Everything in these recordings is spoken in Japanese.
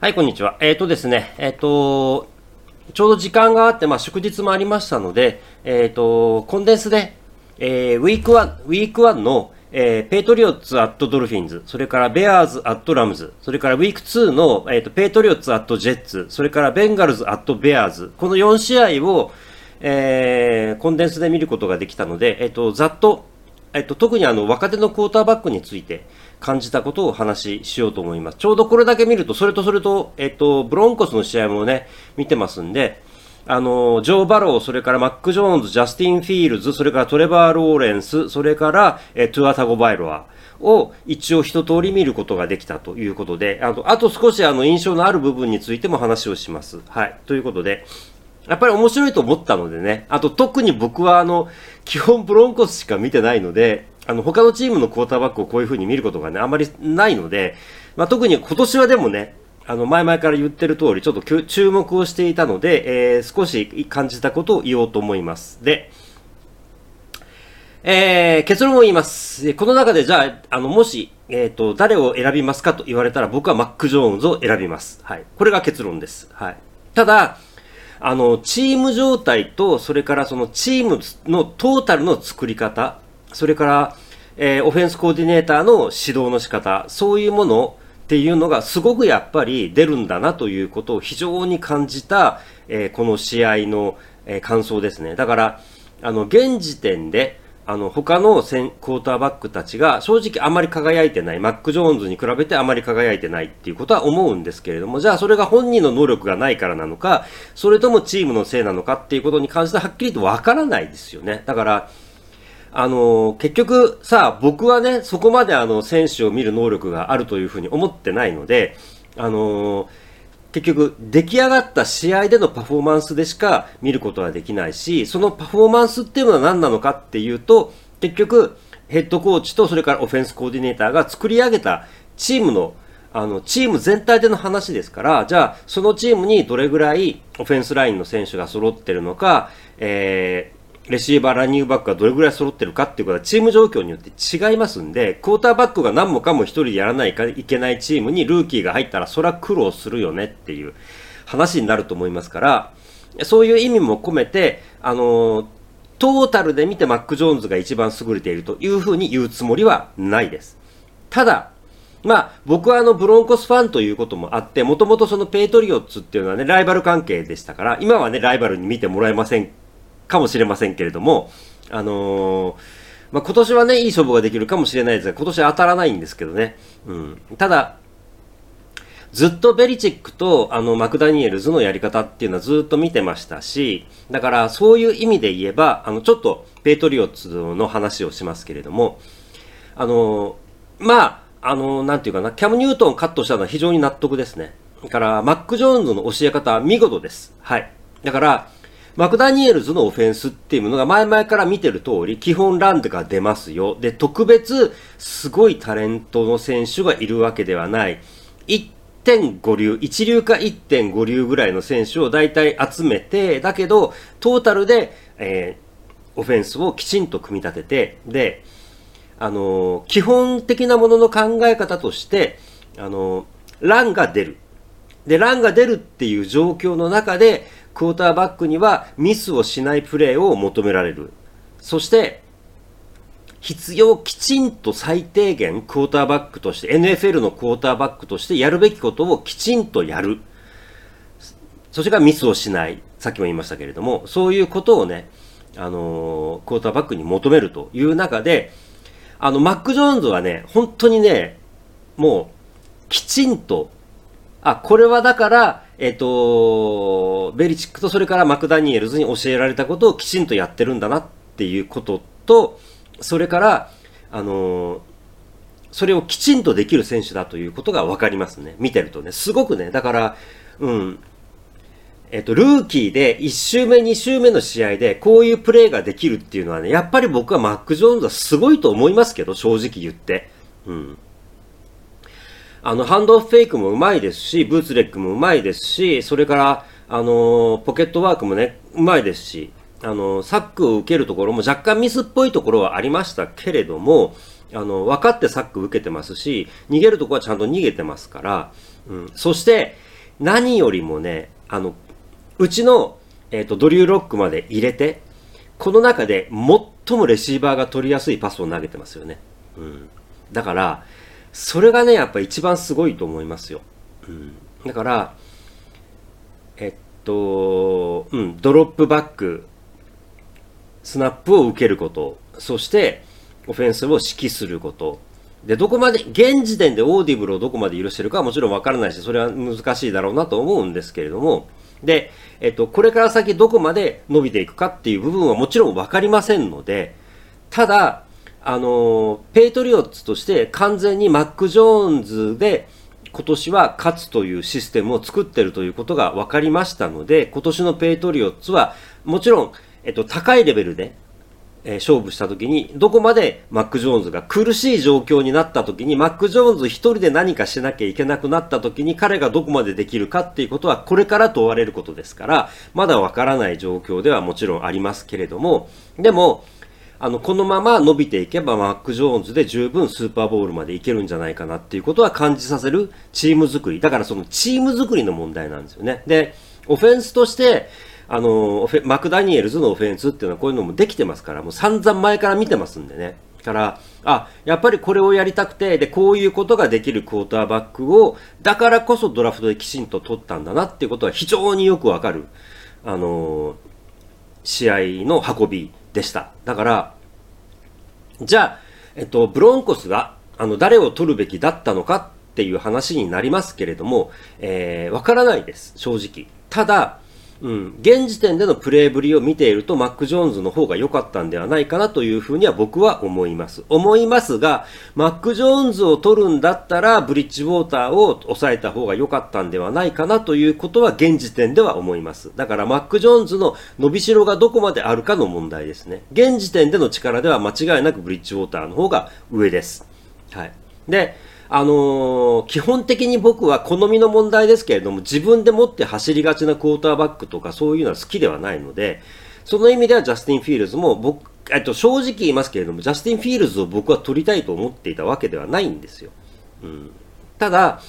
はい、こんにちは。えっ、ー、とですね、えっ、ー、と、ちょうど時間があって、まあ、祝日もありましたので、えっ、ー、と、コンデンスで、えー、ウィーク1、ウィーク1の、えー、ペイトリオッツアットドルフィンズ、それからベアーズアットラムズ、それからウィーク2の、えーと、ペイトリオッツアットジェッツ、それからベンガルズアットベアーズ、この4試合を、えー、コンデンスで見ることができたので、えっ、と、ざっと、えっ、と、特にあの、若手のクォーターバックについて、感じたことをお話ししようと思います。ちょうどこれだけ見ると、それとそれと、えっと、ブロンコスの試合もね、見てますんで、あの、ジョー・バロー、それからマック・ジョーンズ、ジャスティン・フィールズ、それからトレバー・ローレンス、それから、えトゥア・タゴバイロアを一応一通り見ることができたということで、あと、あと少しあの印象のある部分についても話をします。はい。ということで、やっぱり面白いと思ったのでね、あと特に僕はあの、基本ブロンコスしか見てないので、あの、他のチームのクォーターバックをこういう風に見ることがね、あまりないので、まあ、特に今年はでもね、あの、前々から言ってる通り、ちょっと注目をしていたので、えー、少し感じたことを言おうと思います。で、えー、結論を言います。この中でじゃあ、あの、もし、えっ、ー、と、誰を選びますかと言われたら僕はマック・ジョーンズを選びます。はい。これが結論です。はい。ただ、あの、チーム状態と、それからそのチームのトータルの作り方、それから、えー、オフェンスコーディネーターの指導の仕方、そういうものっていうのがすごくやっぱり出るんだなということを非常に感じた、えー、この試合の、えー、感想ですね。だから、あの、現時点で、あの、他のセンクォーターバックたちが正直あまり輝いてない、マック・ジョーンズに比べてあまり輝いてないっていうことは思うんですけれども、じゃあそれが本人の能力がないからなのか、それともチームのせいなのかっていうことに関してははっきりとわからないですよね。だから、あの、結局さ、僕はね、そこまであの、選手を見る能力があるというふうに思ってないので、あの、結局、出来上がった試合でのパフォーマンスでしか見ることはできないし、そのパフォーマンスっていうのは何なのかっていうと、結局、ヘッドコーチとそれからオフェンスコーディネーターが作り上げたチームのあの、チーム全体での話ですから、じゃあ、そのチームにどれぐらいオフェンスラインの選手が揃ってるのか、えーレシーバー、ランニングバックがどれぐらい揃ってるかっていうことはチーム状況によって違いますんで、クォーターバックが何もかも一人でやらないかいけないチームにルーキーが入ったらそれは苦労するよねっていう話になると思いますから、そういう意味も込めて、あのトータルで見てマック・ジョーンズが一番優れているというふうに言うつもりはないです。ただ、まあ、僕はあの、ブロンコスファンということもあって、もともとそのペイトリオッツっていうのはね、ライバル関係でしたから、今はね、ライバルに見てもらえませんかもしれませんけれども、あのー、まあ、今年はね、いい勝負ができるかもしれないですが、今年当たらないんですけどね。うん。ただ、ずっとベリチックとあのマクダニエルズのやり方っていうのはずっと見てましたし、だからそういう意味で言えば、あのちょっとペイトリオッツの話をしますけれども、あの、まあ、あの、なんていうかな、キャム・ニュートンカットしたのは非常に納得ですね。だから、マック・ジョーンズの教え方は見事です。はい。だから、マクダニエルズのオフェンスっていうものが前々から見てる通り、基本ランドが出ますよ。で、特別すごいタレントの選手がいるわけではない。1.5流、1流か1.5流ぐらいの選手を大体集めて、だけど、トータルで、えー、オフェンスをきちんと組み立てて、で、あのー、基本的なものの考え方として、あのー、ランが出る。で、ランが出るっていう状況の中で、クォーターバックにはミスをしないプレーを求められる。そして、必要きちんと最低限クォーターバックとして、NFL のクォーターバックとしてやるべきことをきちんとやる。そしてがミスをしない。さっきも言いましたけれども、そういうことをね、あのー、クォーターバックに求めるという中で、あの、マック・ジョーンズはね、本当にね、もう、きちんと、あ、これはだから、えっ、と、ベリチックとそれからマクダニエルズに教えられたことをきちんとやってるんだなっていうことと、それから、あのそれをきちんとできる選手だということが分かりますね。見てるとね。すごくね、だから、うん。えっと、ルーキーで1周目、2周目の試合でこういうプレーができるっていうのはね、やっぱり僕はマック・ジョーンズはすごいと思いますけど、正直言って。うん。あの、ハンドオフフェイクもうまいですし、ブーツレックもうまいですし、それから、あのポケットワークもね、うまいですし、あのサックを受けるところも若干ミスっぽいところはありましたけれども、あの、分かってサック受けてますし、逃げるところはちゃんと逃げてますから、うん、そして、何よりもね、あの、うちの、えっ、ー、と、ドリューロックまで入れて、この中で最もレシーバーが取りやすいパスを投げてますよね。うん。だから、それがね、やっぱ一番すごいと思いますよ。うん。だから、えっと、うん、ドロップバック、スナップを受けること、そして、オフェンスを指揮すること。で、どこまで、現時点でオーディブルをどこまで許してるかはもちろんわからないし、それは難しいだろうなと思うんですけれども、で、えっと、これから先どこまで伸びていくかっていう部分はもちろん分かりませんので、ただ、あの、ペイトリオッツとして完全にマック・ジョーンズで今年は勝つというシステムを作ってるということが分かりましたので、今年のペイトリオッツはもちろん、えっと、高いレベルでえー、勝負した時に、どこまでマック・ジョーンズが苦しい状況になった時に、マック・ジョーンズ一人で何かしなきゃいけなくなった時に、彼がどこまでできるかっていうことは、これから問われることですから、まだわからない状況ではもちろんありますけれども、でも、あの、このまま伸びていけば、マック・ジョーンズで十分スーパーボールまでいけるんじゃないかなっていうことは感じさせるチーム作り。だからそのチーム作りの問題なんですよね。で、オフェンスとして、あの、マクダニエルズのオフェンスっていうのはこういうのもできてますから、もう散々前から見てますんでね。から、あ、やっぱりこれをやりたくて、で、こういうことができるクォーターバックを、だからこそドラフトできちんと取ったんだなっていうことは非常によくわかる、あの試合の運びでした。だから、じゃあ、えっと、ブロンコスが、あの、誰を取るべきだったのかっていう話になりますけれども、えー、わからないです、正直。ただ、うん、現時点でのプレーぶりを見ていると、マック・ジョーンズの方が良かったんではないかなというふうには僕は思います。思いますが、マック・ジョーンズを取るんだったら、ブリッジウォーターを抑えた方が良かったんではないかなということは現時点では思います。だから、マック・ジョーンズの伸びしろがどこまであるかの問題ですね。現時点での力では間違いなくブリッジウォーターの方が上です。はい。で、あのー、基本的に僕は好みの問題ですけれども、自分で持って走りがちなクォーターバックとかそういうのは好きではないので、その意味ではジャスティン・フィールズも僕、えっと、正直言いますけれども、ジャスティン・フィールズを僕は取りたいと思っていたわけではないんですよ。うん、ただ、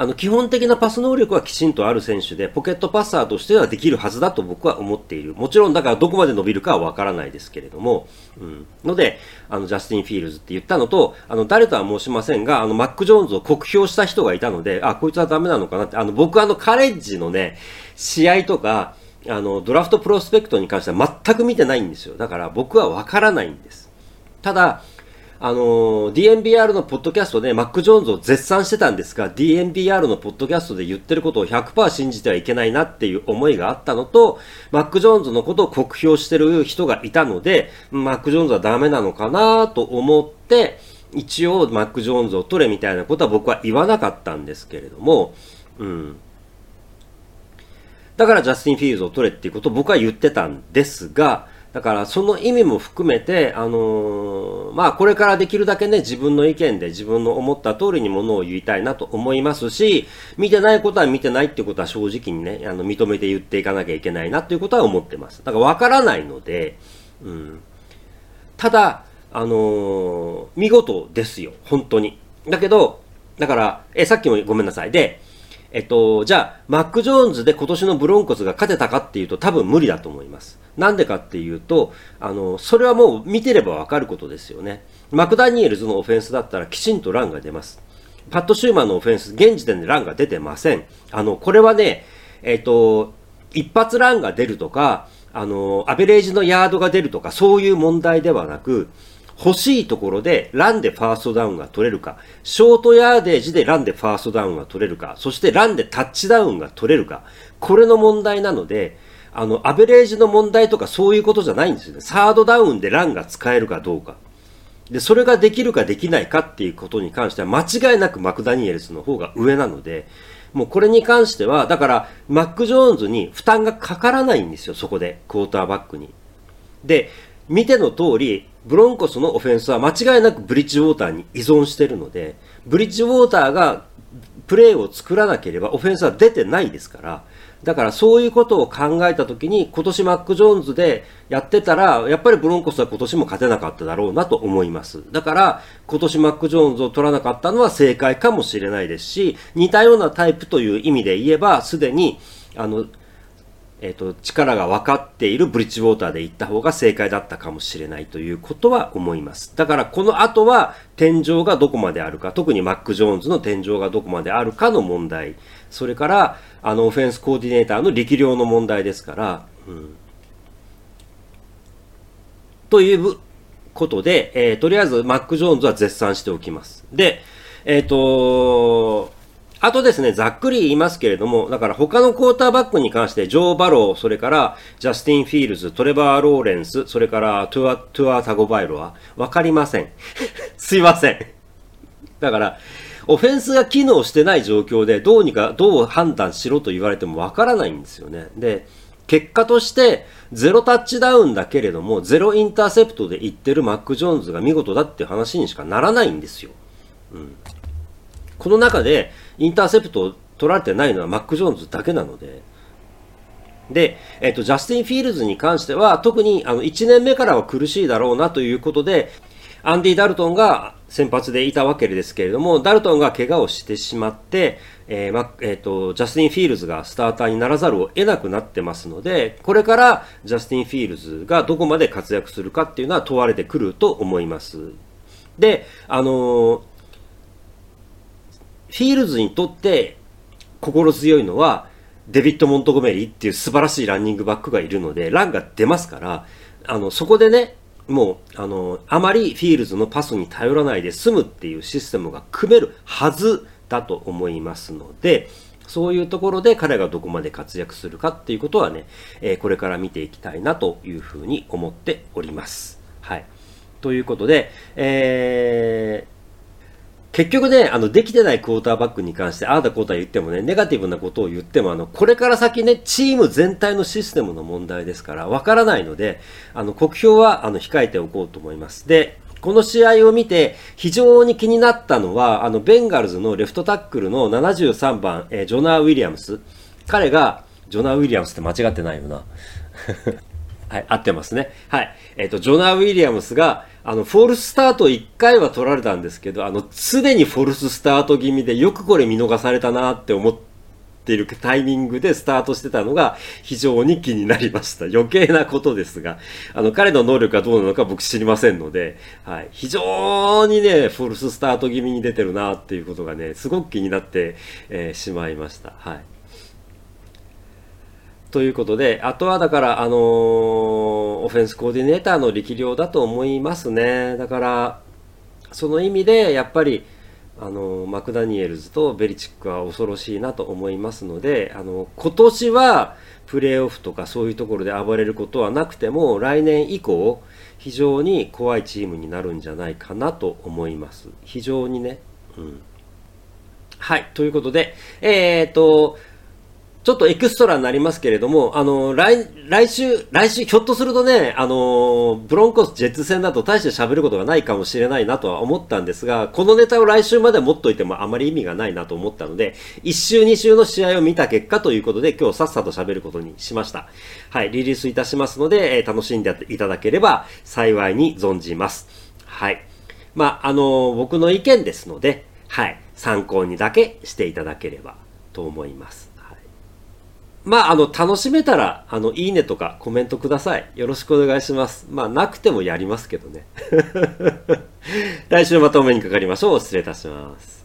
あの、基本的なパス能力はきちんとある選手で、ポケットパッサーとしてはできるはずだと僕は思っている。もちろん、だからどこまで伸びるかはわからないですけれども、うん。ので、あの、ジャスティン・フィールズって言ったのと、あの、誰とは申しませんが、あの、マック・ジョーンズを酷評した人がいたので、あ、こいつはダメなのかなって、あの、僕あの、カレッジのね、試合とか、あの、ドラフトプロスペクトに関しては全く見てないんですよ。だから僕はわからないんです。ただ、あの、DNBR のポッドキャストでマック・ジョーンズを絶賛してたんですが、DNBR のポッドキャストで言ってることを100%信じてはいけないなっていう思いがあったのと、マック・ジョーンズのことを酷評してる人がいたので、マック・ジョーンズはダメなのかなと思って、一応マック・ジョーンズを取れみたいなことは僕は言わなかったんですけれども、うん。だからジャスティン・フィールズを取れっていうことを僕は言ってたんですが、だからその意味も含めて、あのー、まあこれからできるだけね、自分の意見で自分の思った通りにものを言いたいなと思いますし、見てないことは見てないってことは正直にね、あの認めて言っていかなきゃいけないなっていうことは思ってます。だからわからないので、うん。ただ、あのー、見事ですよ、本当に。だけど、だから、え、さっきもごめんなさい。で、えっと、じゃあ、マック・ジョーンズで今年のブロンコスが勝てたかっていうと多分無理だと思います。なんでかっていうと、あの、それはもう見てればわかることですよね。マクダニエルズのオフェンスだったらきちんとランが出ます。パット・シューマンのオフェンス、現時点でランが出てません。あの、これはね、えっと、一発ランが出るとか、あの、アベレージのヤードが出るとか、そういう問題ではなく、欲しいところでランでファーストダウンが取れるか、ショートヤーデージでランでファーストダウンが取れるか、そしてランでタッチダウンが取れるか、これの問題なので、あの、アベレージの問題とかそういうことじゃないんですよね。サードダウンでランが使えるかどうか。で、それができるかできないかっていうことに関しては間違いなくマクダニエルスの方が上なので、もうこれに関しては、だから、マック・ジョーンズに負担がかからないんですよ、そこで、クォーターバックに。で、見ての通り、ブロンコスのオフェンスは間違いなくブリッジウォーターに依存してるので、ブリッジウォーターがプレーを作らなければオフェンスは出てないですから、だからそういうことを考えたときに、今年マック・ジョーンズでやってたら、やっぱりブロンコスは今年も勝てなかっただろうなと思います。だから、今年マック・ジョーンズを取らなかったのは正解かもしれないですし、似たようなタイプという意味で言えば、すでに、あの、えっ、ー、と、力が分かっているブリッジウォーターで行った方が正解だったかもしれないということは思います。だからこの後は天井がどこまであるか、特にマック・ジョーンズの天井がどこまであるかの問題。それから、あの、オフェンスコーディネーターの力量の問題ですから、うん。ということで、えー、とりあえずマック・ジョーンズは絶賛しておきます。で、えっ、ー、とあとですね、ざっくり言いますけれども、だから他のクォーターバックに関して、ジョー・バロー、それからジャスティン・フィールズ、トレバー・ローレンス、それからトゥア、トゥア・タゴバイロア、わかりません。すいません。だから、オフェンスが機能してない状況で、どうにか、どう判断しろと言われてもわからないんですよね。で、結果として、ゼロタッチダウンだけれども、ゼロインターセプトで行ってるマック・ジョーンズが見事だっていう話にしかならないんですよ。うん。この中で、インターセプトを取られてないのはマック・ジョーンズだけなので、で、えっ、と、ジャスティン・フィールズに関しては、特にあの1年目からは苦しいだろうなということで、アンディ・ダルトンが先発でいたわけですけれども、ダルトンが怪我をしてしまって、えーまえーと、ジャスティン・フィールズがスターターにならざるを得なくなってますので、これからジャスティン・フィールズがどこまで活躍するかっていうのは問われてくると思います。で、あのー、フィールズにとって心強いのは、デビッド・モントゴメリーっていう素晴らしいランニングバックがいるので、ランが出ますから、あの、そこでね、もう、あの、あまりフィールズのパスに頼らないで済むっていうシステムが組めるはずだと思いますので、そういうところで彼がどこまで活躍するかっていうことはね、えー、これから見ていきたいなというふうに思っております。はい。ということで、えー、結局ね、あの、できてないクォーターバックに関して、ああだこうだ言ってもね、ネガティブなことを言っても、あの、これから先ね、チーム全体のシステムの問題ですから、わからないので、あの、国評は、あの、控えておこうと思います。で、この試合を見て、非常に気になったのは、あの、ベンガルズのレフトタックルの73番、え、ジョナー・ウィリアムス。彼が、ジョナー・ウィリアムスって間違ってないよな。はい、合ってますね。はい。えっ、ー、と、ジョナ・ウィリアムスが、あの、フォルススタート1回は取られたんですけど、あの、常にフォルススタート気味で、よくこれ見逃されたなって思っているタイミングでスタートしてたのが非常に気になりました。余計なことですが、あの、彼の能力がどうなのか僕知りませんので、はい。非常にね、フォルススタート気味に出てるなっていうことがね、すごく気になって、えー、しまいました。はい。ということで、あとはだから、あのー、オフェンスコーディネーターの力量だと思いますね。だから、その意味で、やっぱり、あのー、マクダニエルズとベリチックは恐ろしいなと思いますので、あのー、今年はプレーオフとかそういうところで暴れることはなくても、来年以降、非常に怖いチームになるんじゃないかなと思います。非常にね。うん。はい。ということで、えっ、と、ちょっとエクストラになりますけれども、あの、来、来週、来週、ひょっとするとね、あの、ブロンコスジェッツ戦だと大して喋ることがないかもしれないなとは思ったんですが、このネタを来週まで持っといてもあまり意味がないなと思ったので、1週2週の試合を見た結果ということで、今日さっさと喋ることにしました。はい、リリースいたしますので、え、楽しんでいただければ幸いに存じます。はい。まあ、あの、僕の意見ですので、はい、参考にだけしていただければと思います。まあ、あの、楽しめたら、あの、いいねとかコメントください。よろしくお願いします。まあ、なくてもやりますけどね。来週またお目にかかりましょう。失礼いたします。